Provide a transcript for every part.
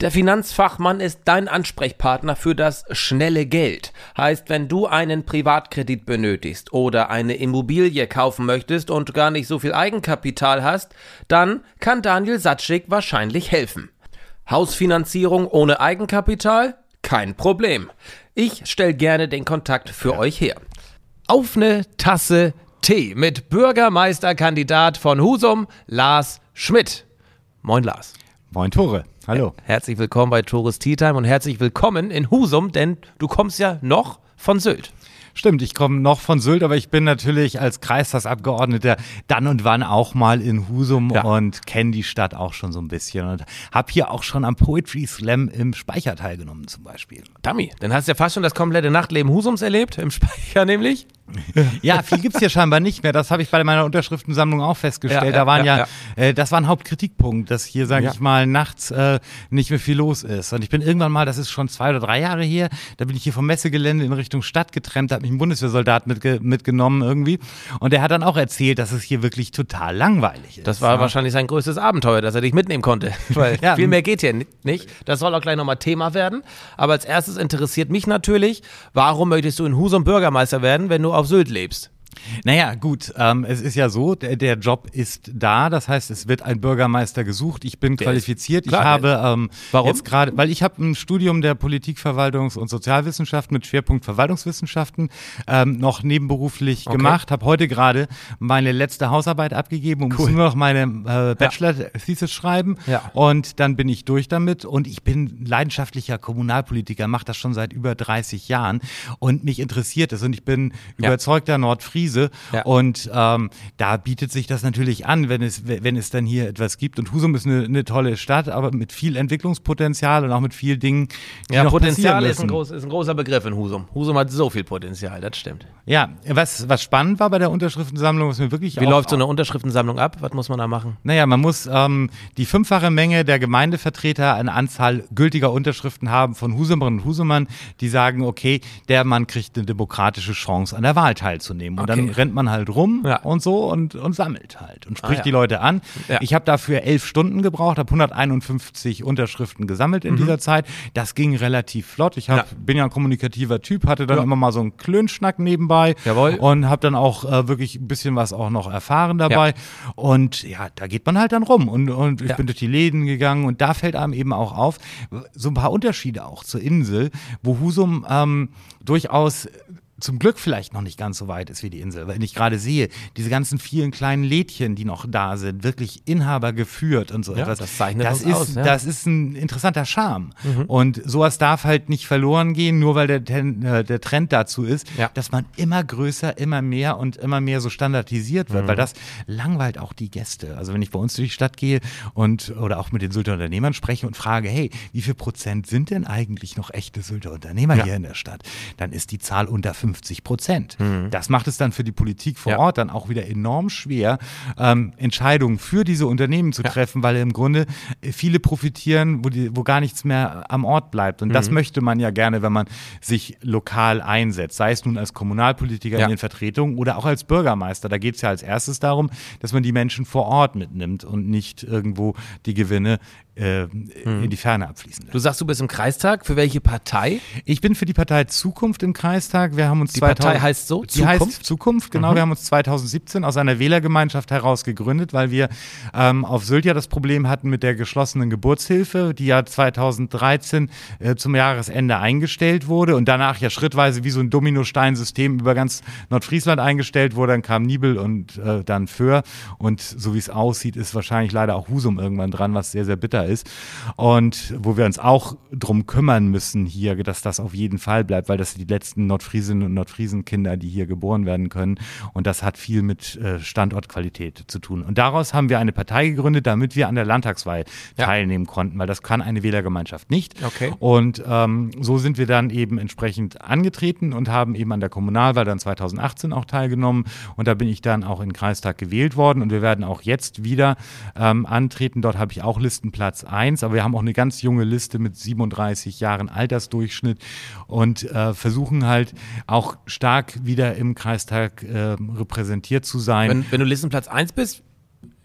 Der Finanzfachmann ist dein Ansprechpartner für das schnelle Geld. Heißt, wenn du einen Privatkredit benötigst oder eine Immobilie kaufen möchtest und gar nicht so viel Eigenkapital hast, dann kann Daniel Satschik wahrscheinlich helfen. Hausfinanzierung ohne Eigenkapital? Kein Problem. Ich stelle gerne den Kontakt für euch her. Auf eine Tasse Tee mit Bürgermeisterkandidat von Husum, Lars Schmidt. Moin Lars. Moin Tore. Hallo. Herzlich willkommen bei Tourist Tea Time und herzlich willkommen in Husum, denn du kommst ja noch von Sylt. Stimmt, ich komme noch von Sylt, aber ich bin natürlich als Kreistagsabgeordneter dann und wann auch mal in Husum ja. und kenne die Stadt auch schon so ein bisschen und habe hier auch schon am Poetry Slam im Speicher teilgenommen zum Beispiel. Dummy, dann hast du ja fast schon das komplette Nachtleben Husums erlebt, im Speicher nämlich. Ja, viel gibt es hier scheinbar nicht mehr. Das habe ich bei meiner Unterschriftensammlung auch festgestellt. Ja, ja, da waren ja, äh, das war ein Hauptkritikpunkt, dass hier, sage ich mal, nachts äh, nicht mehr viel los ist. Und ich bin irgendwann mal, das ist schon zwei oder drei Jahre her, da bin ich hier vom Messegelände in Richtung Stadt getrennt, da hat mich ein Bundeswehrsoldat mitge mitgenommen irgendwie. Und der hat dann auch erzählt, dass es hier wirklich total langweilig ist. Das war wahrscheinlich sein größtes Abenteuer, dass er dich mitnehmen konnte. Weil viel mehr geht hier nicht. Das soll auch gleich nochmal Thema werden. Aber als erstes interessiert mich natürlich, warum möchtest du in Husum Bürgermeister werden, wenn du auf Sylt lebst? Naja, gut, ähm, es ist ja so, der, der, Job ist da, das heißt, es wird ein Bürgermeister gesucht. Ich bin der qualifiziert. Klar, ich habe ähm, Warum? jetzt gerade, weil ich habe ein Studium der Politikverwaltungs- und Sozialwissenschaften mit Schwerpunkt Verwaltungswissenschaften ähm, noch nebenberuflich okay. gemacht, habe heute gerade meine letzte Hausarbeit abgegeben und cool. muss nur noch meine äh, Bachelor-Thesis ja. schreiben ja. und dann bin ich durch damit und ich bin leidenschaftlicher Kommunalpolitiker, mache das schon seit über 30 Jahren und mich interessiert es und ich bin ja. überzeugter Nordfriesen Krise. Ja. Und ähm, da bietet sich das natürlich an, wenn es, wenn es dann hier etwas gibt. Und Husum ist eine, eine tolle Stadt, aber mit viel Entwicklungspotenzial und auch mit vielen Dingen, die ja, noch Potenzial ist ein, groß, ist ein großer Begriff in Husum. Husum hat so viel Potenzial, das stimmt. Ja, was, was spannend war bei der Unterschriftensammlung, was mir wirklich Wie läuft so eine Unterschriftensammlung ab? Was muss man da machen? Naja, man muss ähm, die fünffache Menge der Gemeindevertreter eine Anzahl gültiger Unterschriften haben von Husumerinnen und Husumern, die sagen, okay, der Mann kriegt eine demokratische Chance, an der Wahl teilzunehmen. Und dann rennt man halt rum ja. und so und, und sammelt halt und spricht ah, ja. die Leute an. Ja. Ich habe dafür elf Stunden gebraucht, habe 151 Unterschriften gesammelt in mhm. dieser Zeit. Das ging relativ flott. Ich hab, bin ja ein kommunikativer Typ, hatte dann immer mal so einen Klönschnack nebenbei Jawohl. und habe dann auch äh, wirklich ein bisschen was auch noch erfahren dabei. Und ja, da geht man halt dann rum und, und ich bin durch die Läden gegangen und da fällt einem eben auch auf, so ein paar Unterschiede auch zur Insel, wo Husum ähm, durchaus zum Glück vielleicht noch nicht ganz so weit ist wie die Insel, weil ich gerade sehe, diese ganzen vielen kleinen Lädchen, die noch da sind, wirklich Inhaber geführt und so ja, etwas. Das zeichnet das ist, aus. Ja. Das ist ein interessanter Charme. Mhm. Und sowas darf halt nicht verloren gehen, nur weil der, äh, der Trend dazu ist, ja. dass man immer größer, immer mehr und immer mehr so standardisiert wird, mhm. weil das langweilt auch die Gäste. Also wenn ich bei uns durch die Stadt gehe und oder auch mit den Sylter Unternehmern spreche und frage, hey, wie viel Prozent sind denn eigentlich noch echte Sylter Unternehmer hier in der Stadt? Dann ist die Zahl unter 5 50 Prozent. Mhm. Das macht es dann für die Politik vor ja. Ort dann auch wieder enorm schwer, ähm, Entscheidungen für diese Unternehmen zu ja. treffen, weil im Grunde viele profitieren, wo, die, wo gar nichts mehr am Ort bleibt. Und mhm. das möchte man ja gerne, wenn man sich lokal einsetzt, sei es nun als Kommunalpolitiker ja. in den Vertretungen oder auch als Bürgermeister. Da geht es ja als erstes darum, dass man die Menschen vor Ort mitnimmt und nicht irgendwo die Gewinne äh, hm. in die Ferne abfließen lässt. Du sagst, du bist im Kreistag. Für welche Partei? Ich bin für die Partei Zukunft im Kreistag. Wir haben uns die 2000, Partei heißt so? Die Zukunft? heißt Zukunft, genau. Mhm. Wir haben uns 2017 aus einer Wählergemeinschaft heraus gegründet, weil wir ähm, auf Sylt ja das Problem hatten mit der geschlossenen Geburtshilfe, die ja 2013 äh, zum Jahresende eingestellt wurde und danach ja schrittweise wie so ein Dominosteinsystem über ganz Nordfriesland eingestellt wurde. Dann kam Nibel und äh, dann Föhr. Und so wie es aussieht, ist wahrscheinlich leider auch Husum irgendwann dran, was sehr, sehr bitter ist. Und wo wir uns auch drum kümmern müssen hier, dass das auf jeden Fall bleibt, weil das die letzten Nordfriesinnen und Nordfriesen-Kinder, die hier geboren werden können. Und das hat viel mit äh, Standortqualität zu tun. Und daraus haben wir eine Partei gegründet, damit wir an der Landtagswahl ja. teilnehmen konnten, weil das kann eine Wählergemeinschaft nicht. Okay. Und ähm, so sind wir dann eben entsprechend angetreten und haben eben an der Kommunalwahl dann 2018 auch teilgenommen. Und da bin ich dann auch in den Kreistag gewählt worden. Und wir werden auch jetzt wieder ähm, antreten. Dort habe ich auch Listenplatz 1, aber wir haben auch eine ganz junge Liste mit 37 Jahren Altersdurchschnitt und äh, versuchen halt auch stark wieder im Kreistag äh, repräsentiert zu sein. Wenn, wenn du Listenplatz 1 bist,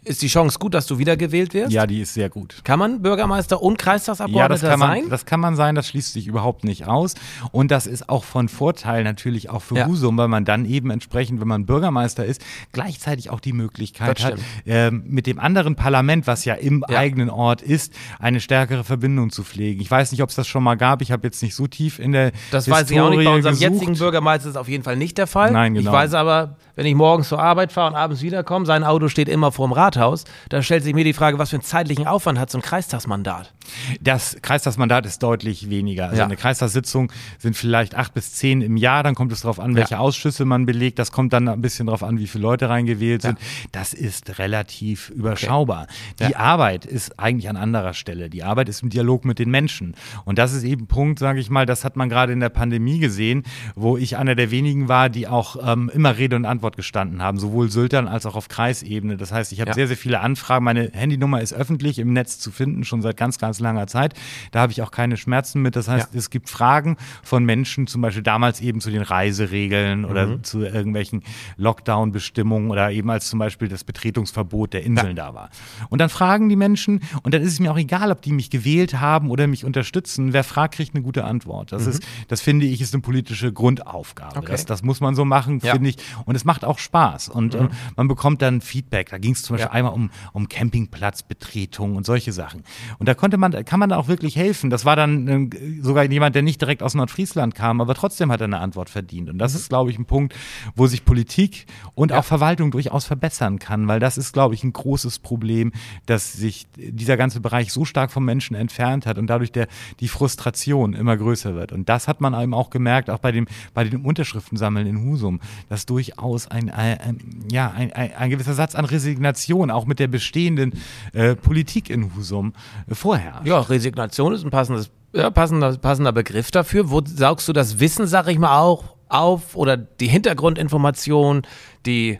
ist die Chance gut, dass du wiedergewählt wirst? Ja, die ist sehr gut. Kann man Bürgermeister und Kreistagsabgeordneter ja, das sein? Man, das kann man sein, das schließt sich überhaupt nicht aus. Und das ist auch von Vorteil natürlich auch für ja. Husum, weil man dann eben entsprechend, wenn man Bürgermeister ist, gleichzeitig auch die Möglichkeit hat, äh, mit dem anderen Parlament, was ja im ja. eigenen Ort ist, eine stärkere Verbindung zu pflegen. Ich weiß nicht, ob es das schon mal gab. Ich habe jetzt nicht so tief in der Das Historie weiß ich auch nicht. Bei unserem gesucht. jetzigen Bürgermeister ist es auf jeden Fall nicht der Fall. Nein, genau. Ich weiß aber, wenn ich morgens zur Arbeit fahre und abends wiederkomme, sein Auto steht immer vorm Rathaus, da stellt sich mir die Frage, was für einen zeitlichen Aufwand hat so ein Kreistagsmandat? Das Kreistagsmandat ist deutlich weniger. Also ja. eine Kreistagssitzung sind vielleicht acht bis zehn im Jahr, dann kommt es darauf an, welche ja. Ausschüsse man belegt, das kommt dann ein bisschen darauf an, wie viele Leute reingewählt sind. Ja. Das ist relativ überschaubar. Okay. Die Arbeit ist eigentlich an anderer Stelle. Die Arbeit ist im Dialog mit den Menschen. Und das ist eben ein Punkt, sage ich mal, das hat man gerade in der Pandemie gesehen, wo ich einer der wenigen war, die auch ähm, immer Rede und Antwort gestanden haben, sowohl Syltern als auch auf Kreisebene. Das heißt, ich habe sehr, sehr viele Anfragen meine Handynummer ist öffentlich im Netz zu finden, schon seit ganz, ganz langer Zeit. Da habe ich auch keine Schmerzen mit. Das heißt, ja. es gibt Fragen von Menschen, zum Beispiel damals eben zu den Reiseregeln mhm. oder zu irgendwelchen Lockdown-Bestimmungen oder eben als zum Beispiel das Betretungsverbot der Inseln ja. da war. Und dann fragen die Menschen, und dann ist es mir auch egal, ob die mich gewählt haben oder mich unterstützen. Wer fragt, kriegt eine gute Antwort. Das mhm. ist, das finde ich, ist eine politische Grundaufgabe. Okay. Das, das muss man so machen, ja. finde ich. Und es macht auch Spaß. Und mhm. äh, man bekommt dann Feedback. Da ging es zum Beispiel einmal um, um Campingplatzbetretung und solche Sachen. Und da konnte man, kann man auch wirklich helfen. Das war dann äh, sogar jemand, der nicht direkt aus Nordfriesland kam, aber trotzdem hat er eine Antwort verdient. Und das mhm. ist, glaube ich, ein Punkt, wo sich Politik und ja. auch Verwaltung durchaus verbessern kann, weil das ist, glaube ich, ein großes Problem, dass sich dieser ganze Bereich so stark vom Menschen entfernt hat und dadurch der, die Frustration immer größer wird. Und das hat man eben auch gemerkt, auch bei dem, bei dem Unterschriftensammeln in Husum, dass durchaus ein, ein, ein ja, ein, ein, ein gewisser Satz an Resignation auch mit der bestehenden bestehenden äh, Politik in Husum äh, vorherrscht. Ja, Resignation ist ein passendes, ja, passender, passender Begriff dafür. Wo saugst du das Wissen, sag ich mal, auch auf oder die Hintergrundinformation, die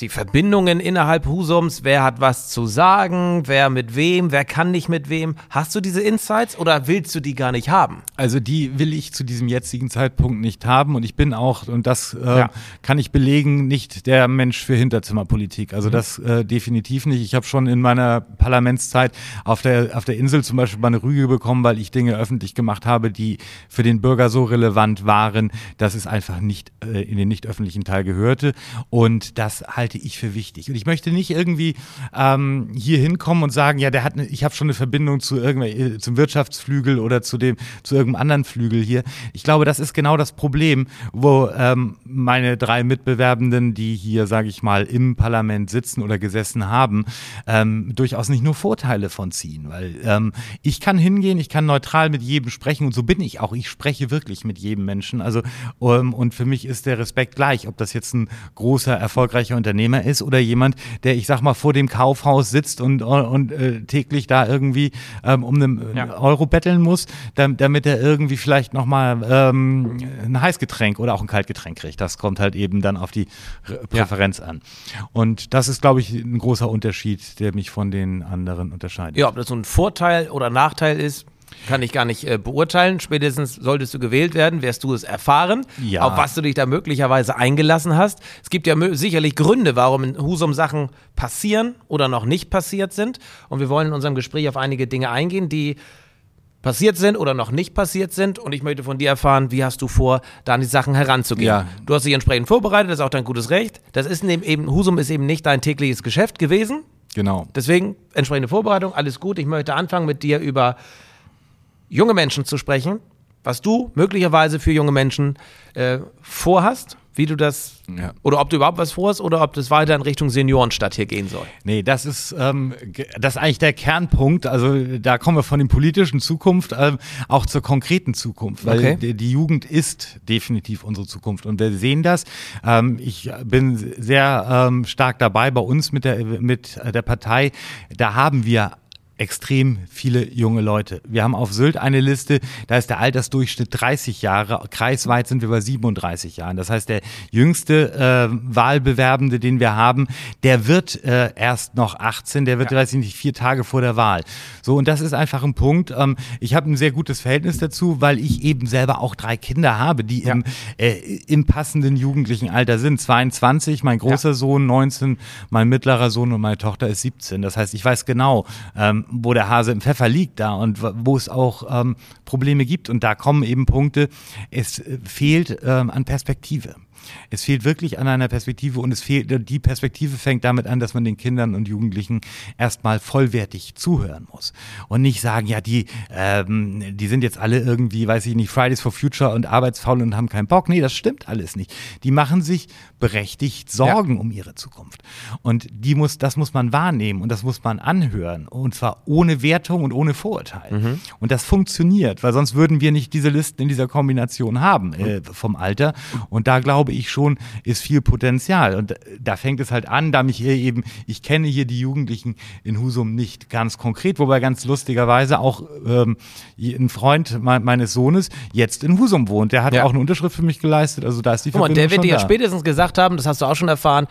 die Verbindungen innerhalb Husums, wer hat was zu sagen, wer mit wem, wer kann nicht mit wem. Hast du diese Insights oder willst du die gar nicht haben? Also die will ich zu diesem jetzigen Zeitpunkt nicht haben und ich bin auch, und das äh, ja. kann ich belegen, nicht der Mensch für Hinterzimmerpolitik. Also mhm. das äh, definitiv nicht. Ich habe schon in meiner Parlamentszeit auf der, auf der Insel zum Beispiel mal eine Rüge bekommen, weil ich Dinge öffentlich gemacht habe, die für den Bürger so relevant waren, dass es einfach nicht äh, in den nicht öffentlichen Teil gehörte. Und das halt halte ich für wichtig. Und ich möchte nicht irgendwie ähm, hier hinkommen und sagen, ja, der hat, eine, ich habe schon eine Verbindung zu äh, zum Wirtschaftsflügel oder zu dem, zu irgendeinem anderen Flügel hier. Ich glaube, das ist genau das Problem, wo ähm, meine drei Mitbewerbenden, die hier, sage ich mal, im Parlament sitzen oder gesessen haben, ähm, durchaus nicht nur Vorteile von ziehen. Weil ähm, ich kann hingehen, ich kann neutral mit jedem sprechen und so bin ich auch. Ich spreche wirklich mit jedem Menschen. Also um, und für mich ist der Respekt gleich, ob das jetzt ein großer, erfolgreicher Unternehmer Unternehmer ist oder jemand, der, ich sag mal, vor dem Kaufhaus sitzt und, und äh, täglich da irgendwie ähm, um einen ja. Euro betteln muss, damit, damit er irgendwie vielleicht nochmal ähm, ein Heißgetränk oder auch ein Kaltgetränk kriegt. Das kommt halt eben dann auf die Präferenz ja. an. Und das ist, glaube ich, ein großer Unterschied, der mich von den anderen unterscheidet. Ja, ob das so ein Vorteil oder Nachteil ist, kann ich gar nicht äh, beurteilen. Spätestens solltest du gewählt werden, wirst du es erfahren, ja. auf was du dich da möglicherweise eingelassen hast. Es gibt ja sicherlich Gründe, warum in Husum Sachen passieren oder noch nicht passiert sind. Und wir wollen in unserem Gespräch auf einige Dinge eingehen, die passiert sind oder noch nicht passiert sind. Und ich möchte von dir erfahren, wie hast du vor, da an die Sachen heranzugehen. Ja. Du hast dich entsprechend vorbereitet, das ist auch dein gutes Recht. Das ist eben, Husum ist eben nicht dein tägliches Geschäft gewesen. Genau. Deswegen entsprechende Vorbereitung, alles gut. Ich möchte anfangen mit dir über junge Menschen zu sprechen, was du möglicherweise für junge Menschen äh, vorhast, wie du das, ja. oder ob du überhaupt was vorhast oder ob das weiter in Richtung Seniorenstadt hier gehen soll. Nee, das ist, ähm, das ist eigentlich der Kernpunkt. Also da kommen wir von der politischen Zukunft äh, auch zur konkreten Zukunft, weil okay. die, die, Jugend ist definitiv unsere Zukunft und wir sehen das. Ähm, ich bin sehr ähm, stark dabei bei uns mit der, mit der Partei. Da haben wir extrem viele junge Leute. Wir haben auf Sylt eine Liste, da ist der Altersdurchschnitt 30 Jahre, kreisweit sind wir bei 37 Jahren. Das heißt, der jüngste äh, Wahlbewerbende, den wir haben, der wird äh, erst noch 18, der wird, ja. weiß ich nicht, vier Tage vor der Wahl. So, und das ist einfach ein Punkt. Ähm, ich habe ein sehr gutes Verhältnis dazu, weil ich eben selber auch drei Kinder habe, die ja. im, äh, im passenden jugendlichen Alter sind. 22, mein großer ja. Sohn, 19, mein mittlerer Sohn und meine Tochter ist 17. Das heißt, ich weiß genau, ähm, wo der Hase im Pfeffer liegt da und wo es auch ähm, Probleme gibt. Und da kommen eben Punkte, es äh, fehlt ähm, an Perspektive. Es fehlt wirklich an einer Perspektive und es fehlt, die Perspektive fängt damit an, dass man den Kindern und Jugendlichen erstmal vollwertig zuhören muss. Und nicht sagen, ja, die, ähm, die sind jetzt alle irgendwie, weiß ich nicht, Fridays for Future und arbeitsfaul und haben keinen Bock. Nee, das stimmt alles nicht. Die machen sich berechtigt Sorgen ja. um ihre Zukunft. Und die muss, das muss man wahrnehmen und das muss man anhören. Und zwar ohne Wertung und ohne Vorurteil. Mhm. Und das funktioniert, weil sonst würden wir nicht diese Listen in dieser Kombination haben äh, vom Alter. Und da glaube ich schon, ist viel Potenzial. Und da fängt es halt an, da mich hier eben, ich kenne hier die Jugendlichen in Husum nicht ganz konkret, wobei ganz lustigerweise auch ähm, ein Freund me meines Sohnes jetzt in Husum wohnt. Der hat ja. auch eine Unterschrift für mich geleistet. Also da ist die Verbindung Guck mal, der wird dir ja spätestens gesagt haben, das hast du auch schon erfahren,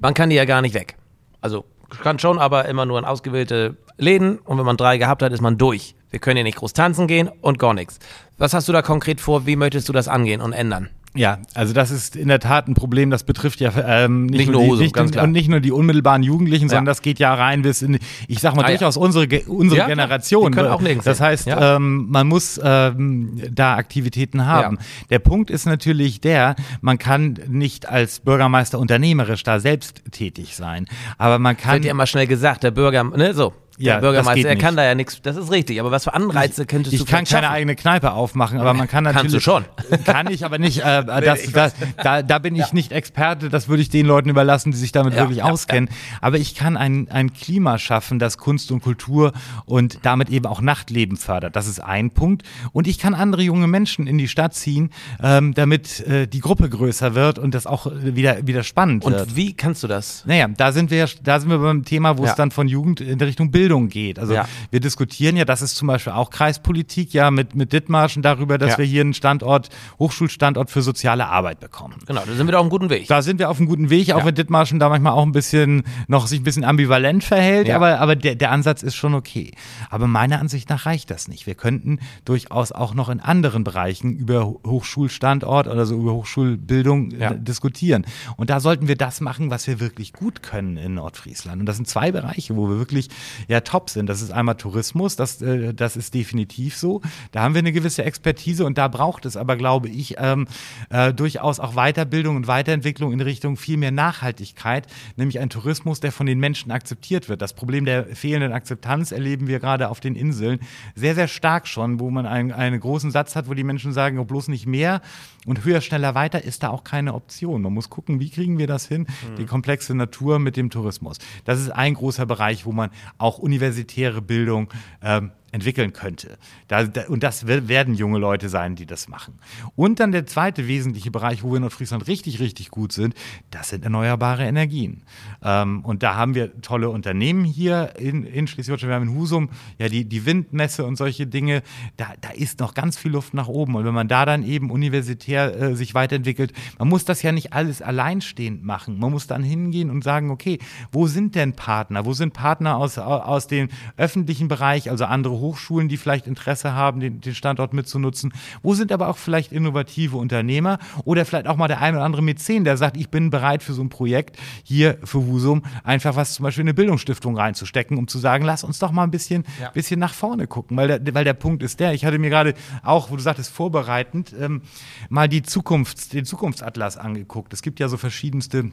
man kann die ja gar nicht weg. Also kann schon, aber immer nur in ausgewählte Läden und wenn man drei gehabt hat, ist man durch. Wir können hier nicht groß tanzen gehen und gar nichts. Was hast du da konkret vor? Wie möchtest du das angehen und ändern? Ja, also das ist in der Tat ein Problem, das betrifft ja ähm, nicht, nicht, nur, die, Hose, nicht, ganz klar. und nicht nur die unmittelbaren Jugendlichen, sondern das geht ja rein bis in, ich sag mal, ah, durchaus ja. unsere, unsere ja, Generation. Die können auch nirgends das heißt, ja. ähm, man muss ähm, da Aktivitäten haben. Der Punkt ist natürlich der, man kann nicht als Bürgermeister unternehmerisch da selbst tätig sein, aber man kann... Wird ja immer schnell gesagt, der Bürger, ne, so, ja, der Bürgermeister, er kann da ja nichts, das ist richtig, aber was für Anreize könntest ich, du Ich kann keine eigene Kneipe aufmachen, aber man kann natürlich. Kannst du schon. Kann ich, aber nicht, äh, das, das, da, da bin ich ja. nicht Experte, das würde ich den Leuten überlassen, die sich damit ja, wirklich ja, auskennen. Aber ich kann ein, ein Klima schaffen, das Kunst und Kultur und damit eben auch Nachtleben fördert. Das ist ein Punkt. Und ich kann andere junge Menschen in die Stadt ziehen, ähm, damit äh, die Gruppe größer wird und das auch wieder, wieder spannend und wird. Und wie kannst du das? Naja, da sind wir, da sind wir beim Thema, wo es dann von Jugend in Richtung Bildung Bildung geht. Also ja. wir diskutieren ja, das ist zum Beispiel auch Kreispolitik, ja, mit, mit Dithmarschen darüber, dass ja. wir hier einen Standort, Hochschulstandort für soziale Arbeit bekommen. Genau, da sind wir auf einem guten Weg. Da sind wir auf einem guten Weg, auch ja. wenn Dithmarschen da manchmal auch ein bisschen, noch sich ein bisschen ambivalent verhält, aber, aber der, der Ansatz ist schon okay. Aber meiner Ansicht nach reicht das nicht. Wir könnten durchaus auch noch in anderen Bereichen über Hochschulstandort oder so über Hochschulbildung äh, diskutieren. Und da sollten wir das machen, was wir wirklich gut können in Nordfriesland. Und das sind zwei Bereiche, wo wir wirklich ja top sind. Das ist einmal Tourismus, das, äh, das ist definitiv so. Da haben wir eine gewisse Expertise und da braucht es aber, glaube ich, ähm, äh, durchaus auch Weiterbildung und Weiterentwicklung in Richtung viel mehr Nachhaltigkeit, nämlich ein Tourismus, der von den Menschen akzeptiert wird. Das Problem der fehlenden Akzeptanz erleben wir gerade auf den Inseln sehr, sehr stark schon, wo man einen, einen großen Satz hat, wo die Menschen sagen, oh, bloß nicht mehr und höher, schneller, weiter ist da auch keine Option. Man muss gucken, wie kriegen wir das hin, mhm. die komplexe Natur mit dem Tourismus. Das ist ein großer Bereich, wo man auch universitäre Bildung ähm, entwickeln könnte. Da, da, und das werden junge Leute sein, die das machen. Und dann der zweite wesentliche Bereich, wo wir in Nordfriesland richtig, richtig gut sind, das sind erneuerbare Energien. Ähm, und da haben wir tolle Unternehmen hier in, in Schleswig-Holstein. Wir haben in Husum ja die, die Windmesse und solche Dinge. Da, da ist noch ganz viel Luft nach oben. Und wenn man da dann eben universitär äh, sich weiterentwickelt, man muss das ja nicht alles alleinstehend machen. Man muss dann hingehen und sagen, okay, wo sind denn Partner? Wo sind Partner aus, aus dem öffentlichen Bereich, also andere Hochschulen, die vielleicht Interesse haben, den, den Standort mitzunutzen? Wo sind aber auch vielleicht innovative Unternehmer oder vielleicht auch mal der ein oder andere Mäzen, der sagt, ich bin bereit für so ein Projekt hier für Husum einfach was zum Beispiel in eine Bildungsstiftung reinzustecken, um zu sagen, lass uns doch mal ein bisschen, ja. bisschen nach vorne gucken, weil der, weil der Punkt ist der, ich hatte mir gerade auch, wo du sagtest, vorbereitend, ähm, mal die Zukunfts-, den Zukunftsatlas angeguckt. Es gibt ja so verschiedenste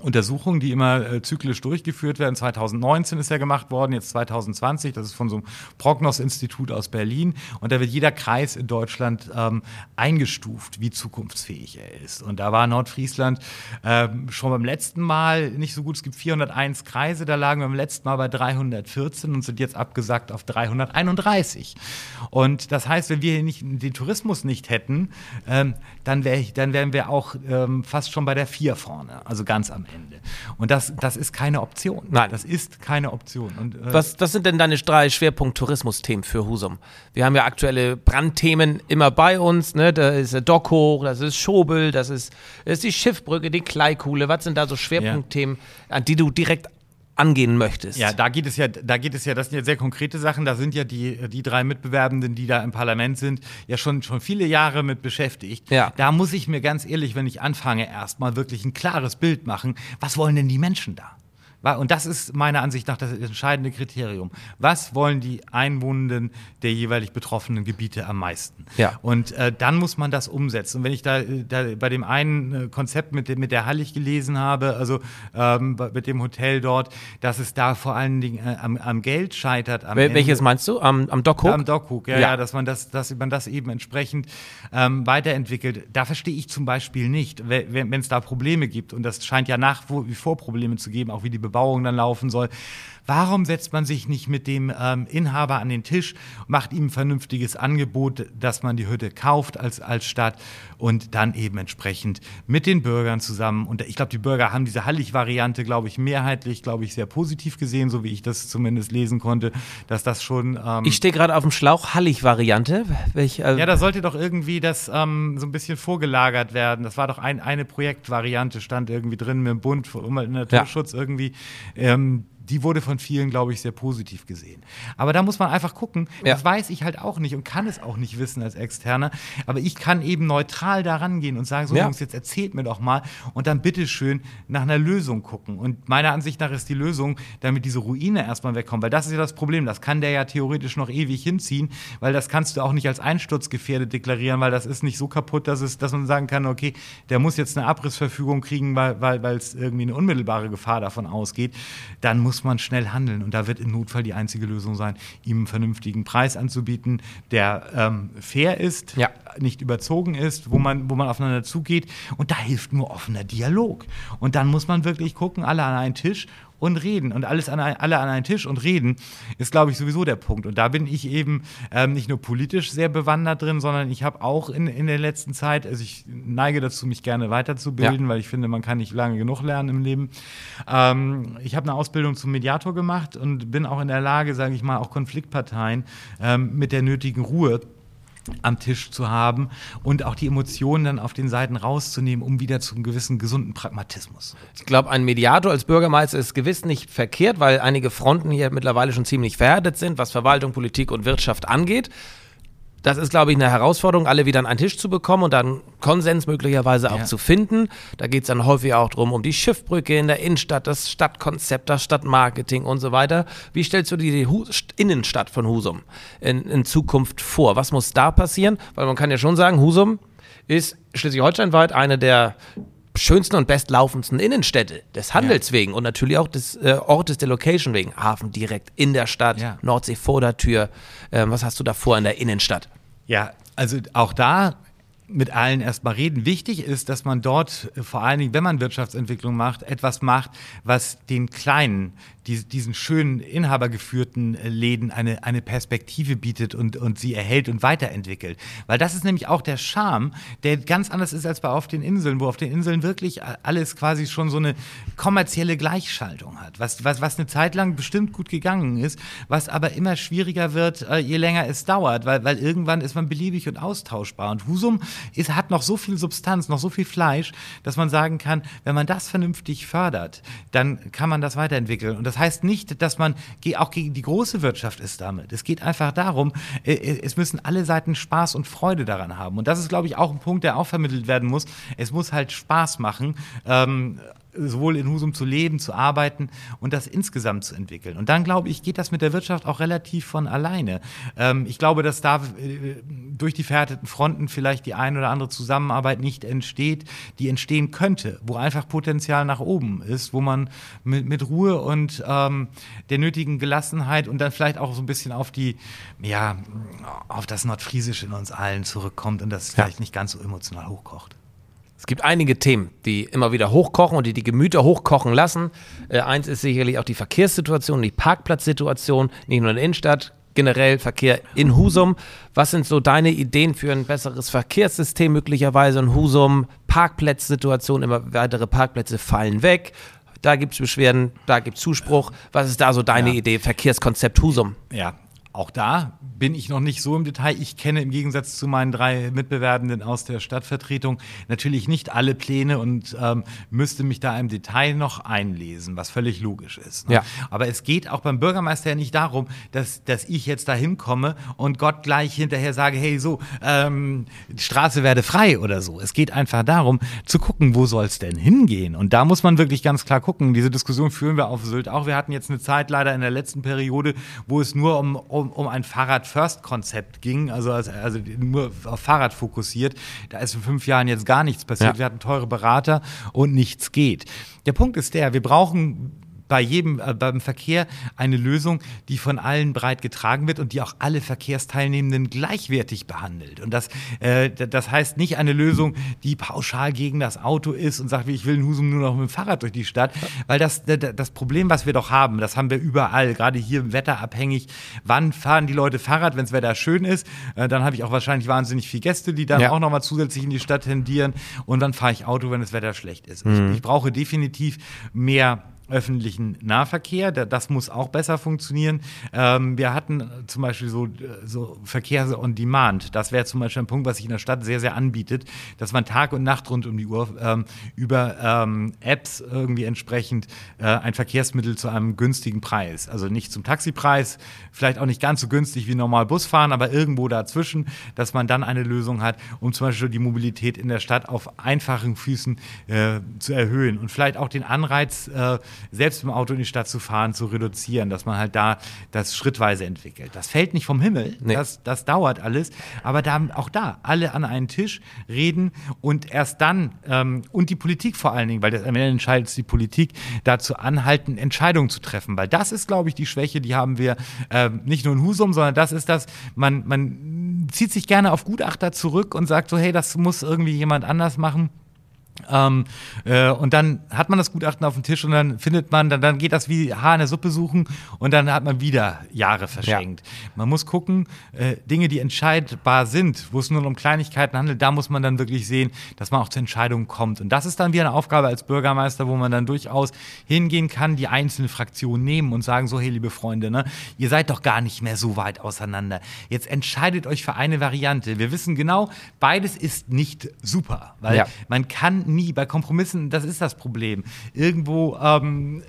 Untersuchungen, die immer äh, zyklisch durchgeführt werden. 2019 ist ja gemacht worden, jetzt 2020. Das ist von so einem Prognos-Institut aus Berlin. Und da wird jeder Kreis in Deutschland ähm, eingestuft, wie zukunftsfähig er ist. Und da war Nordfriesland ähm, schon beim letzten Mal nicht so gut. Es gibt 401 Kreise, da lagen wir beim letzten Mal bei 314 und sind jetzt abgesagt auf 331. Und das heißt, wenn wir hier nicht den Tourismus nicht hätten, ähm, dann, wär dann wären wir auch ähm, fast schon bei der 4 vorne, also ganz am Ende. Und das, das ist keine Option. Nein. Das ist keine Option. Und, äh was, was sind denn deine drei Schwerpunkt-Tourismus-Themen für Husum? Wir haben ja aktuelle Brandthemen immer bei uns. Ne? Da ist der Dock hoch, das ist Schobel, das ist, das ist die Schiffbrücke, die Kleikuhle. Was sind da so Schwerpunktthemen, ja. an die du direkt angehen möchtest. Ja, da geht es ja, da geht es ja, das sind ja sehr konkrete Sachen. Da sind ja die, die drei Mitbewerbenden, die da im Parlament sind, ja schon, schon viele Jahre mit beschäftigt. Ja. Da muss ich mir ganz ehrlich, wenn ich anfange, erstmal wirklich ein klares Bild machen. Was wollen denn die Menschen da? Und das ist meiner Ansicht nach das entscheidende Kriterium. Was wollen die Einwohnenden der jeweilig betroffenen Gebiete am meisten? Ja. Und äh, dann muss man das umsetzen. Und wenn ich da, da bei dem einen äh, Konzept mit, mit der Hallig gelesen habe, also ähm, mit dem Hotel dort, dass es da vor allen Dingen äh, am, am, Geld scheitert. Am Welches Ende. meinst du? Am, am Dockhook? Am Dockhook, ja, ja, ja, dass man das, dass man das eben entsprechend ähm, weiterentwickelt. Da verstehe ich zum Beispiel nicht, wenn es da Probleme gibt, und das scheint ja nach wie vor Probleme zu geben, auch wie die Bebauung dann laufen soll. Warum setzt man sich nicht mit dem ähm, Inhaber an den Tisch, macht ihm ein vernünftiges Angebot, dass man die Hütte kauft als, als Stadt und dann eben entsprechend mit den Bürgern zusammen. Und ich glaube, die Bürger haben diese Hallig-Variante, glaube ich, mehrheitlich, glaube ich, sehr positiv gesehen, so wie ich das zumindest lesen konnte, dass das schon. Ähm ich stehe gerade auf dem Schlauch, Hallig-Variante. Äh ja, da sollte doch irgendwie das ähm, so ein bisschen vorgelagert werden. Das war doch ein, eine Projektvariante, stand irgendwie drin mit dem Bund für Umwelt- und Naturschutz ja. irgendwie. Ähm, die wurde von vielen, glaube ich, sehr positiv gesehen. Aber da muss man einfach gucken. Ja. Das weiß ich halt auch nicht und kann es auch nicht wissen als Externer. Aber ich kann eben neutral daran gehen und sagen, so ja. Jungs, jetzt erzählt mir doch mal und dann bitteschön nach einer Lösung gucken. Und meiner Ansicht nach ist die Lösung, damit diese Ruine erstmal wegkommt, weil das ist ja das Problem. Das kann der ja theoretisch noch ewig hinziehen, weil das kannst du auch nicht als einsturzgefährdet deklarieren, weil das ist nicht so kaputt, dass, es, dass man sagen kann, okay, der muss jetzt eine Abrissverfügung kriegen, weil, weil, weil es irgendwie eine unmittelbare Gefahr davon ausgeht. Dann muss muss man schnell handeln. Und da wird im Notfall die einzige Lösung sein, ihm einen vernünftigen Preis anzubieten, der ähm, fair ist, ja. nicht überzogen ist, wo man, wo man aufeinander zugeht. Und da hilft nur offener Dialog. Und dann muss man wirklich gucken, alle an einen Tisch und reden und alles an ein, alle an einen Tisch und reden, ist, glaube ich, sowieso der Punkt. Und da bin ich eben ähm, nicht nur politisch sehr bewandert drin, sondern ich habe auch in, in der letzten Zeit, also ich neige dazu, mich gerne weiterzubilden, ja. weil ich finde, man kann nicht lange genug lernen im Leben. Ähm, ich habe eine Ausbildung zum Mediator gemacht und bin auch in der Lage, sage ich mal, auch Konfliktparteien ähm, mit der nötigen Ruhe Tisch zu haben und auch die Emotionen dann auf den Seiten rauszunehmen, um wieder zu einem gewissen gesunden Pragmatismus. Ich glaube, ein Mediator als Bürgermeister ist gewiss nicht verkehrt, weil einige Fronten hier mittlerweile schon ziemlich verhärtet sind, was Verwaltung, Politik und Wirtschaft angeht das ist, glaube ich, eine Herausforderung, alle wieder an einen Tisch zu bekommen und dann Konsens möglicherweise auch ja. zu finden. Da geht es dann häufig auch darum, um die Schiffbrücke in der Innenstadt, das Stadtkonzept, das Stadtmarketing und so weiter. Wie stellst du dir die Hu Innenstadt von Husum in, in Zukunft vor? Was muss da passieren? Weil man kann ja schon sagen, Husum ist schleswig-holsteinweit eine der schönsten und bestlaufendsten Innenstädte des Handels ja. wegen und natürlich auch des äh, Ortes der Location wegen. Hafen direkt in der Stadt, ja. Nordsee vor der Tür. Ähm, was hast du da vor in der Innenstadt? Ja, also auch da mit allen erstmal reden. Wichtig ist, dass man dort vor allen Dingen, wenn man Wirtschaftsentwicklung macht, etwas macht, was den kleinen die, diesen schönen inhabergeführten äh, Läden eine, eine Perspektive bietet und, und sie erhält und weiterentwickelt. Weil das ist nämlich auch der Charme, der ganz anders ist als bei auf den Inseln, wo auf den Inseln wirklich alles quasi schon so eine kommerzielle Gleichschaltung hat, was, was, was eine Zeit lang bestimmt gut gegangen ist, was aber immer schwieriger wird, äh, je länger es dauert, weil, weil irgendwann ist man beliebig und austauschbar. Und Husum ist, hat noch so viel Substanz, noch so viel Fleisch, dass man sagen kann, wenn man das vernünftig fördert, dann kann man das weiterentwickeln. Und das heißt nicht, dass man auch gegen die große Wirtschaft ist damit. Es geht einfach darum, äh, äh, es müssen alle Seiten Spaß und Freude daran haben. Und das ist, glaube ich, auch ein Punkt, der auch vermittelt werden muss. Es muss halt Spaß machen. Ähm, sowohl in Husum zu leben, zu arbeiten und das insgesamt zu entwickeln. Und dann, glaube ich, geht das mit der Wirtschaft auch relativ von alleine. Ähm, ich glaube, dass da äh, durch die verhärteten Fronten vielleicht die ein oder andere Zusammenarbeit nicht entsteht, die entstehen könnte, wo einfach Potenzial nach oben ist, wo man mit, mit Ruhe und ähm, der nötigen Gelassenheit und dann vielleicht auch so ein bisschen auf die, ja, auf das Nordfriesische in uns allen zurückkommt und das ja. vielleicht nicht ganz so emotional hochkocht. Es gibt einige Themen, die immer wieder hochkochen und die die Gemüter hochkochen lassen. Äh, eins ist sicherlich auch die Verkehrssituation, die Parkplatzsituation, nicht nur in der Innenstadt, generell Verkehr in Husum. Was sind so deine Ideen für ein besseres Verkehrssystem möglicherweise in Husum? Parkplatzsituation, immer weitere Parkplätze fallen weg. Da gibt es Beschwerden, da gibt es Zuspruch. Was ist da so deine ja. Idee, Verkehrskonzept Husum? Ja, auch da bin ich noch nicht so im Detail. Ich kenne im Gegensatz zu meinen drei Mitbewerbenden aus der Stadtvertretung natürlich nicht alle Pläne und ähm, müsste mich da im Detail noch einlesen, was völlig logisch ist. Ne? Ja. Aber es geht auch beim Bürgermeister ja nicht darum, dass, dass ich jetzt da hinkomme und Gott gleich hinterher sage, hey, so, ähm, die Straße werde frei oder so. Es geht einfach darum, zu gucken, wo soll es denn hingehen? Und da muss man wirklich ganz klar gucken. Diese Diskussion führen wir auf Sylt auch. Wir hatten jetzt eine Zeit leider in der letzten Periode, wo es nur um, um, um ein Fahrrad First-Konzept ging, also, also, also, nur auf Fahrrad fokussiert. Da ist in fünf Jahren jetzt gar nichts passiert. Ja. Wir hatten teure Berater und nichts geht. Der Punkt ist der, wir brauchen bei jedem, äh, beim Verkehr eine Lösung, die von allen breit getragen wird und die auch alle Verkehrsteilnehmenden gleichwertig behandelt. Und das, äh, das heißt nicht eine Lösung, die pauschal gegen das Auto ist und sagt, ich will in Husum nur noch mit dem Fahrrad durch die Stadt, weil das, das Problem, was wir doch haben, das haben wir überall, gerade hier wetterabhängig, wann fahren die Leute Fahrrad, wenn das Wetter schön ist, äh, dann habe ich auch wahrscheinlich wahnsinnig viele Gäste, die dann ja. auch nochmal zusätzlich in die Stadt tendieren und dann fahre ich Auto, wenn das Wetter schlecht ist. Mhm. Ich, ich brauche definitiv mehr öffentlichen Nahverkehr. Das muss auch besser funktionieren. Ähm, wir hatten zum Beispiel so, so Verkehr on Demand. Das wäre zum Beispiel ein Punkt, was sich in der Stadt sehr, sehr anbietet, dass man Tag und Nacht rund um die Uhr ähm, über ähm, Apps irgendwie entsprechend äh, ein Verkehrsmittel zu einem günstigen Preis, also nicht zum Taxipreis, vielleicht auch nicht ganz so günstig wie normal Busfahren, aber irgendwo dazwischen, dass man dann eine Lösung hat, um zum Beispiel die Mobilität in der Stadt auf einfachen Füßen äh, zu erhöhen und vielleicht auch den Anreiz, äh, selbst im Auto in die Stadt zu fahren, zu reduzieren, dass man halt da das schrittweise entwickelt. Das fällt nicht vom Himmel, nee. das, das dauert alles, aber da auch da alle an einen Tisch reden und erst dann ähm, und die Politik vor allen Dingen, weil das am Ende entscheidet die Politik, dazu anhalten, Entscheidungen zu treffen, weil das ist, glaube ich, die Schwäche, die haben wir äh, nicht nur in Husum, sondern das ist das, man, man zieht sich gerne auf Gutachter zurück und sagt so, hey, das muss irgendwie jemand anders machen. Ähm, äh, und dann hat man das Gutachten auf dem Tisch und dann findet man, dann, dann geht das wie Haar in der Suppe suchen und dann hat man wieder Jahre verschenkt. Ja. Man muss gucken, äh, Dinge, die entscheidbar sind, wo es nur um Kleinigkeiten handelt, da muss man dann wirklich sehen, dass man auch zu Entscheidungen kommt. Und das ist dann wieder eine Aufgabe als Bürgermeister, wo man dann durchaus hingehen kann, die einzelnen Fraktionen nehmen und sagen so, hey, liebe Freunde, ne, ihr seid doch gar nicht mehr so weit auseinander. Jetzt entscheidet euch für eine Variante. Wir wissen genau, beides ist nicht super, weil ja. man kann nie. Bei Kompromissen, das ist das Problem. Irgendwo ähm,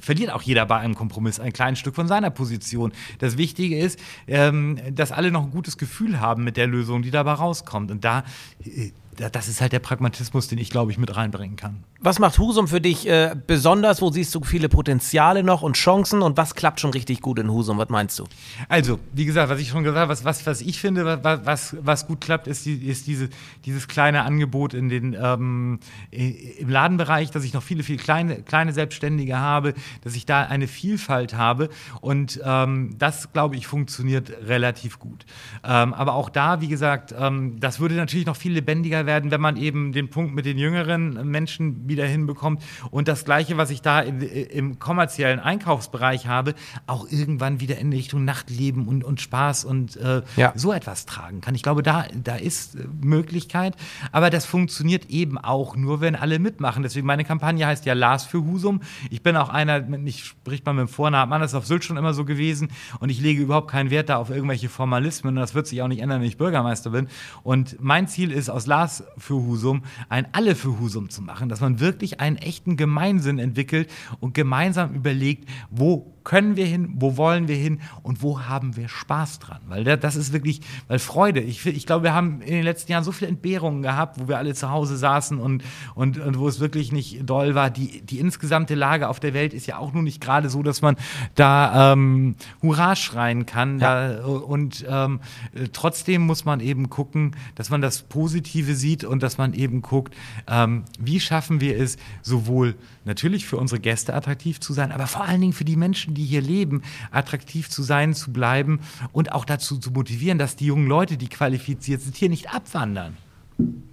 verliert auch jeder bei einem Kompromiss ein kleines Stück von seiner Position. Das Wichtige ist, ähm, dass alle noch ein gutes Gefühl haben mit der Lösung, die dabei rauskommt. Und da, äh, das ist halt der Pragmatismus, den ich, glaube ich, mit reinbringen kann. Was macht Husum für dich äh, besonders? Wo siehst du viele Potenziale noch und Chancen? Und was klappt schon richtig gut in Husum? Was meinst du? Also, wie gesagt, was ich schon gesagt habe, was, was, was ich finde, was, was, was gut klappt, ist, die, ist diese, dieses kleine Angebot in den, ähm, im Ladenbereich, dass ich noch viele, viele kleine, kleine Selbstständige habe, dass ich da eine Vielfalt habe. Und ähm, das, glaube ich, funktioniert relativ gut. Ähm, aber auch da, wie gesagt, ähm, das würde natürlich noch viel lebendiger werden, wenn man eben den Punkt mit den jüngeren Menschen wieder hinbekommt. Und das Gleiche, was ich da in, im kommerziellen Einkaufsbereich habe, auch irgendwann wieder in Richtung Nachtleben und, und Spaß und äh, ja. so etwas tragen kann. Ich glaube, da, da ist äh, Möglichkeit. Aber das funktioniert eben auch nur, wenn alle mitmachen. Deswegen meine Kampagne heißt ja Lars für Husum. Ich bin auch einer, ich spricht mal mit dem Vornamen an, das ist auf Sylt schon immer so gewesen. Und ich lege überhaupt keinen Wert da auf irgendwelche Formalismen. Und das wird sich auch nicht ändern, wenn ich Bürgermeister bin. Und mein Ziel ist, aus Lars für Husum ein Alle für Husum zu machen, dass man wirklich einen echten Gemeinsinn entwickelt und gemeinsam überlegt, wo können wir hin, wo wollen wir hin und wo haben wir Spaß dran? Weil das ist wirklich, weil Freude, ich, ich glaube, wir haben in den letzten Jahren so viele Entbehrungen gehabt, wo wir alle zu Hause saßen und, und, und wo es wirklich nicht doll war. Die, die insgesamte Lage auf der Welt ist ja auch nur nicht gerade so, dass man da ähm, Hurra schreien kann. Ja. Da, und ähm, trotzdem muss man eben gucken, dass man das Positive sieht und dass man eben guckt, ähm, wie schaffen wir es, sowohl natürlich für unsere Gäste attraktiv zu sein, aber vor allen Dingen für die Menschen, die hier leben, attraktiv zu sein, zu bleiben und auch dazu zu motivieren, dass die jungen Leute, die qualifiziert sind, hier nicht abwandern.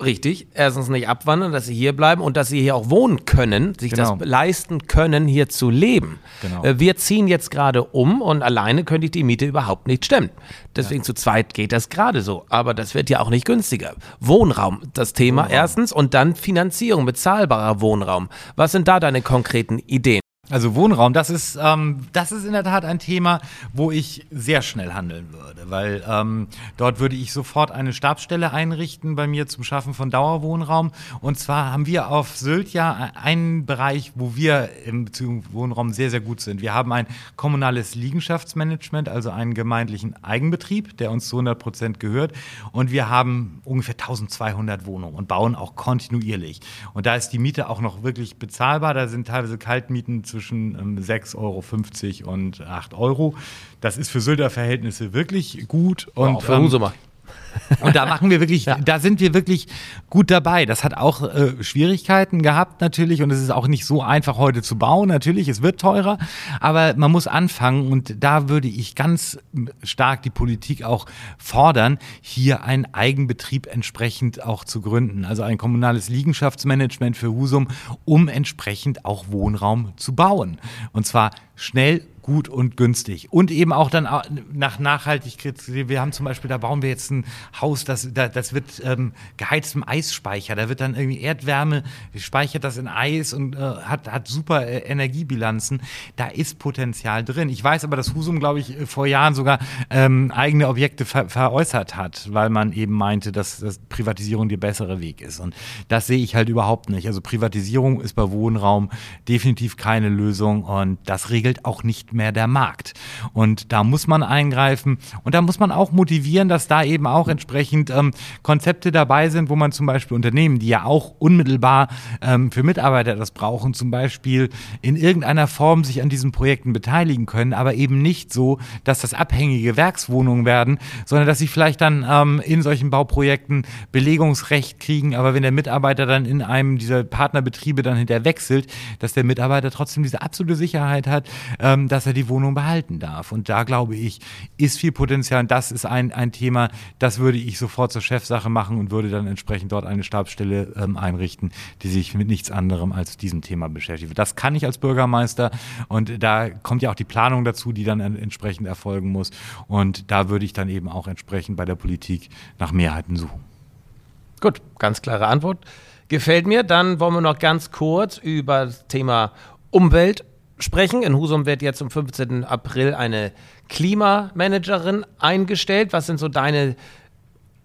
Richtig. Erstens nicht abwandern, dass sie hier bleiben und dass sie hier auch wohnen können, sich genau. das leisten können, hier zu leben. Genau. Äh, wir ziehen jetzt gerade um und alleine könnte ich die Miete überhaupt nicht stemmen. Deswegen ja. zu zweit geht das gerade so. Aber das wird ja auch nicht günstiger. Wohnraum, das Thema Wohnraum. erstens und dann Finanzierung, bezahlbarer Wohnraum. Was sind da deine konkreten Ideen? Also Wohnraum, das ist, ähm, das ist in der Tat ein Thema, wo ich sehr schnell handeln würde, weil ähm, dort würde ich sofort eine Stabsstelle einrichten bei mir zum Schaffen von Dauerwohnraum. Und zwar haben wir auf Sylt ja einen Bereich, wo wir im Wohnraum sehr, sehr gut sind. Wir haben ein kommunales Liegenschaftsmanagement, also einen gemeindlichen Eigenbetrieb, der uns zu 100 Prozent gehört. Und wir haben ungefähr 1200 Wohnungen und bauen auch kontinuierlich. Und da ist die Miete auch noch wirklich bezahlbar. Da sind teilweise Kaltmieten zu zwischen 6,50 ähm, Euro und 8 Euro. Das ist für Sylter Verhältnisse wirklich gut. Und, wow, für ähm, Husumer. Und da machen wir wirklich, ja. da sind wir wirklich gut dabei. Das hat auch äh, Schwierigkeiten gehabt natürlich und es ist auch nicht so einfach heute zu bauen. Natürlich, es wird teurer, aber man muss anfangen und da würde ich ganz stark die Politik auch fordern, hier einen Eigenbetrieb entsprechend auch zu gründen. Also ein kommunales Liegenschaftsmanagement für Husum, um entsprechend auch Wohnraum zu bauen. Und zwar schnell gut und günstig. Und eben auch dann nach Nachhaltigkeit. Wir haben zum Beispiel, da bauen wir jetzt ein Haus, das, das wird ähm, geheizt im Eisspeicher. Da wird dann irgendwie Erdwärme, speichert das in Eis und äh, hat, hat super äh, Energiebilanzen. Da ist Potenzial drin. Ich weiß aber, dass Husum, glaube ich, vor Jahren sogar ähm, eigene Objekte ver veräußert hat, weil man eben meinte, dass, dass Privatisierung der bessere Weg ist. Und das sehe ich halt überhaupt nicht. Also Privatisierung ist bei Wohnraum definitiv keine Lösung und das regelt auch nicht mehr der Markt. Und da muss man eingreifen und da muss man auch motivieren, dass da eben auch entsprechend ähm, Konzepte dabei sind, wo man zum Beispiel Unternehmen, die ja auch unmittelbar ähm, für Mitarbeiter das brauchen, zum Beispiel in irgendeiner Form sich an diesen Projekten beteiligen können, aber eben nicht so, dass das abhängige Werkswohnungen werden, sondern dass sie vielleicht dann ähm, in solchen Bauprojekten Belegungsrecht kriegen, aber wenn der Mitarbeiter dann in einem dieser Partnerbetriebe dann hinterher wechselt, dass der Mitarbeiter trotzdem diese absolute Sicherheit hat, ähm, dass er die Wohnung behalten darf. Und da glaube ich, ist viel Potenzial. Und das ist ein, ein Thema, das würde ich sofort zur Chefsache machen und würde dann entsprechend dort eine Stabsstelle ähm, einrichten, die sich mit nichts anderem als diesem Thema beschäftigt. Das kann ich als Bürgermeister und da kommt ja auch die Planung dazu, die dann entsprechend erfolgen muss. Und da würde ich dann eben auch entsprechend bei der Politik nach Mehrheiten suchen. Gut, ganz klare Antwort. Gefällt mir. Dann wollen wir noch ganz kurz über das Thema Umwelt sprechen. In Husum wird jetzt am 15. April eine Klimamanagerin eingestellt. Was sind so deine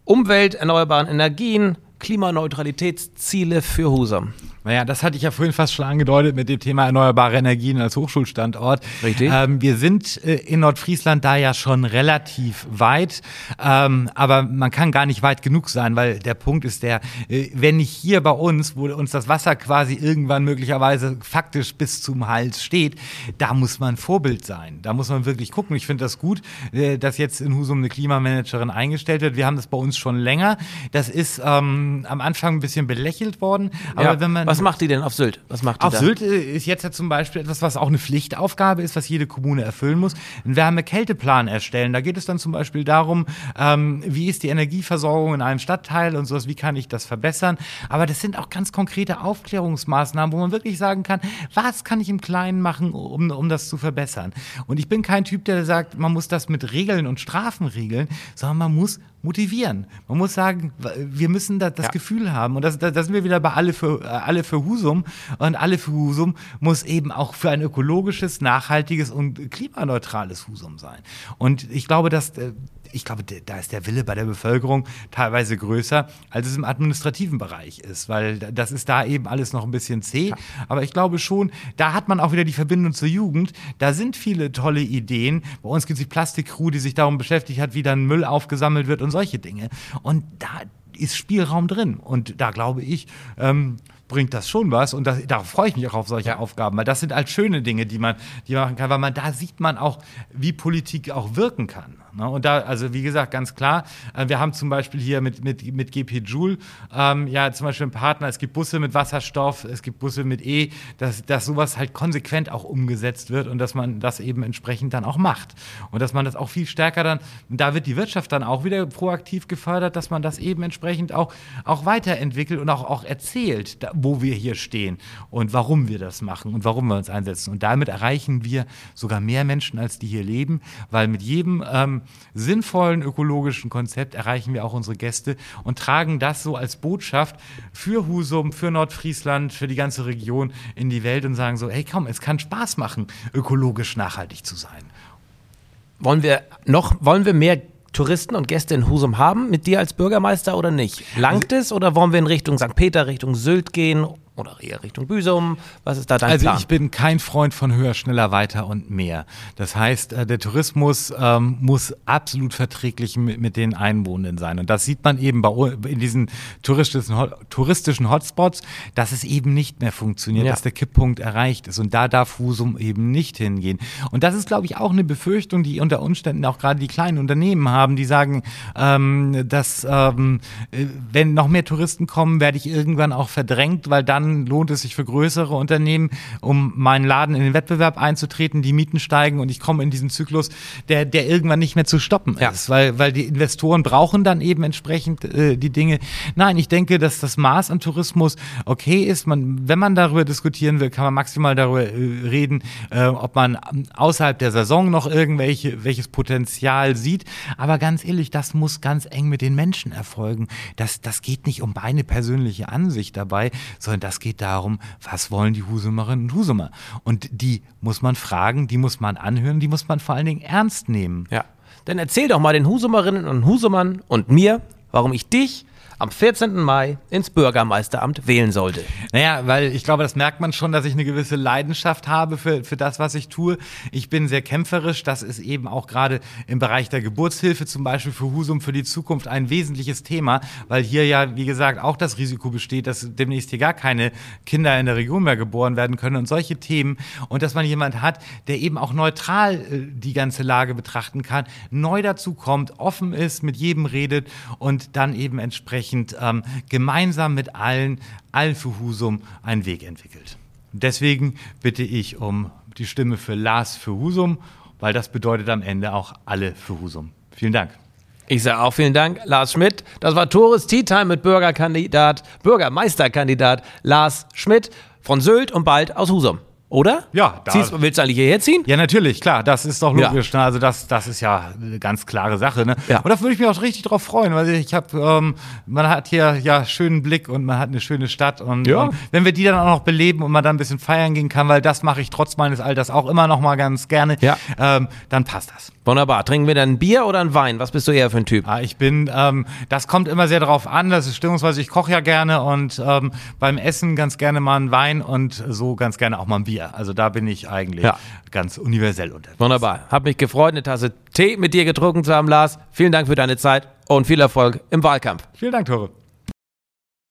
Umwelt, erneuerbaren Energien, Klimaneutralitätsziele für Husum? Naja, das hatte ich ja vorhin fast schon angedeutet mit dem Thema erneuerbare Energien als Hochschulstandort. Richtig. Ähm, wir sind äh, in Nordfriesland da ja schon relativ weit, ähm, aber man kann gar nicht weit genug sein, weil der Punkt ist der, äh, wenn nicht hier bei uns, wo uns das Wasser quasi irgendwann möglicherweise faktisch bis zum Hals steht, da muss man Vorbild sein. Da muss man wirklich gucken. Ich finde das gut, äh, dass jetzt in Husum eine Klimamanagerin eingestellt wird. Wir haben das bei uns schon länger. Das ist ähm, am Anfang ein bisschen belächelt worden, aber ja. wenn man was macht die denn auf Sylt? Was macht die auf da? Sylt äh, ist jetzt ja zum Beispiel etwas, was auch eine Pflichtaufgabe ist, was jede Kommune erfüllen muss. Einen Wärme-Kälteplan erstellen. Da geht es dann zum Beispiel darum, ähm, wie ist die Energieversorgung in einem Stadtteil und sowas, wie kann ich das verbessern. Aber das sind auch ganz konkrete Aufklärungsmaßnahmen, wo man wirklich sagen kann, was kann ich im Kleinen machen, um, um das zu verbessern. Und ich bin kein Typ, der sagt, man muss das mit Regeln und Strafen regeln, sondern man muss motivieren. Man muss sagen, wir müssen da das ja. Gefühl haben. Und da das sind wir wieder bei alle für, alle für Husum. Und alle für Husum muss eben auch für ein ökologisches, nachhaltiges und klimaneutrales Husum sein. Und ich glaube, dass äh, ich glaube, da ist der Wille bei der Bevölkerung teilweise größer, als es im administrativen Bereich ist, weil das ist da eben alles noch ein bisschen zäh. Ja. Aber ich glaube schon, da hat man auch wieder die Verbindung zur Jugend. Da sind viele tolle Ideen. Bei uns gibt es die Plastikcrew, die sich darum beschäftigt hat, wie dann Müll aufgesammelt wird und solche Dinge. Und da ist Spielraum drin. Und da glaube ich, ähm, bringt das schon was und das, darauf freue ich mich auch auf solche ja. Aufgaben, weil das sind halt schöne Dinge, die man, die man machen kann, weil man da sieht man auch, wie Politik auch wirken kann. Ne? Und da, also wie gesagt, ganz klar, äh, wir haben zum Beispiel hier mit, mit, mit GP Joule ähm, ja zum Beispiel einen Partner, es gibt Busse mit Wasserstoff, es gibt Busse mit E, dass, dass sowas halt konsequent auch umgesetzt wird und dass man das eben entsprechend dann auch macht. Und dass man das auch viel stärker dann, da wird die Wirtschaft dann auch wieder proaktiv gefördert, dass man das eben entsprechend auch, auch weiterentwickelt und auch, auch erzählt, da, wo wir hier stehen und warum wir das machen und warum wir uns einsetzen. Und damit erreichen wir sogar mehr Menschen, als die hier leben, weil mit jedem ähm, sinnvollen ökologischen Konzept erreichen wir auch unsere Gäste und tragen das so als Botschaft für Husum, für Nordfriesland, für die ganze Region in die Welt und sagen so, hey komm, es kann Spaß machen, ökologisch nachhaltig zu sein. Wollen wir noch, wollen wir mehr Touristen und Gäste in Husum haben mit dir als Bürgermeister oder nicht? Langt es oder wollen wir in Richtung St. Peter, Richtung Sylt gehen oder eher Richtung Büsum? Was ist da dein also Plan? Also ich bin kein Freund von höher, schneller, weiter und mehr. Das heißt, äh, der Tourismus ähm, muss absolut verträglich mit, mit, den Einwohnenden sein. Und das sieht man eben bei, in diesen touristischen, touristischen Hotspots, dass es eben nicht mehr funktioniert, ja. dass der Kipppunkt erreicht ist. Und da darf Husum eben nicht hingehen. Und das ist, glaube ich, auch eine Befürchtung, die unter Umständen auch gerade die kleinen Unternehmen haben, die sagen, ähm, dass ähm, äh, wenn noch mehr Touristen kommen, werde ich irgendwann auch verdrängt, weil dann dann lohnt es sich für größere Unternehmen, um meinen Laden in den Wettbewerb einzutreten, die Mieten steigen und ich komme in diesen Zyklus, der, der irgendwann nicht mehr zu stoppen ja. ist, weil, weil die Investoren brauchen dann eben entsprechend äh, die Dinge. Nein, ich denke, dass das Maß an Tourismus okay ist. Man, wenn man darüber diskutieren will, kann man maximal darüber äh, reden, äh, ob man außerhalb der Saison noch irgendwelche, welches Potenzial sieht. Aber ganz ehrlich, das muss ganz eng mit den Menschen erfolgen. Das, das geht nicht um meine persönliche Ansicht dabei, sondern das das geht darum, was wollen die Husumerinnen und Husumer? Und die muss man fragen, die muss man anhören, die muss man vor allen Dingen ernst nehmen. Ja. Dann erzähl doch mal den Husumerinnen und Husumern und mir, warum ich dich am 14. Mai ins Bürgermeisteramt wählen sollte. Naja, weil ich glaube, das merkt man schon, dass ich eine gewisse Leidenschaft habe für, für das, was ich tue. Ich bin sehr kämpferisch. Das ist eben auch gerade im Bereich der Geburtshilfe zum Beispiel für Husum für die Zukunft ein wesentliches Thema, weil hier ja, wie gesagt, auch das Risiko besteht, dass demnächst hier gar keine Kinder in der Region mehr geboren werden können und solche Themen. Und dass man jemand hat, der eben auch neutral äh, die ganze Lage betrachten kann, neu dazu kommt, offen ist, mit jedem redet und dann eben entsprechend entsprechend ähm, gemeinsam mit allen, allen für Husum einen Weg entwickelt. Deswegen bitte ich um die Stimme für Lars für Husum, weil das bedeutet am Ende auch alle für Husum. Vielen Dank. Ich sage auch vielen Dank, Lars Schmidt. Das war Tores Tea Time mit Bürgerkandidat, Bürgermeisterkandidat Lars Schmidt von Sylt und bald aus Husum. Oder? Ja. Da Ziehst, willst du eigentlich hierher ziehen? Ja, natürlich, klar. Das ist doch logisch. Ja. Ne? Also das, das ist ja eine ganz klare Sache. Ne? Ja. Und da würde ich mich auch richtig drauf freuen, weil ich habe, ähm, man hat hier ja schönen Blick und man hat eine schöne Stadt und, ja. und, wenn wir die dann auch noch beleben und man dann ein bisschen feiern gehen kann, weil das mache ich trotz meines Alters auch immer noch mal ganz gerne, ja. ähm, dann passt das. Wunderbar. Trinken wir dann ein Bier oder ein Wein? Was bist du eher für ein Typ? Ah, ich bin, ähm, das kommt immer sehr darauf an. Das ist stimmungsweise, ich koche ja gerne und ähm, beim Essen ganz gerne mal ein Wein und so ganz gerne auch mal ein Bier. Also da bin ich eigentlich ja. ganz universell unterwegs. Wunderbar. Hab mich gefreut, eine Tasse Tee mit dir getrunken zu haben, Lars. Vielen Dank für deine Zeit und viel Erfolg im Wahlkampf. Vielen Dank, Tore.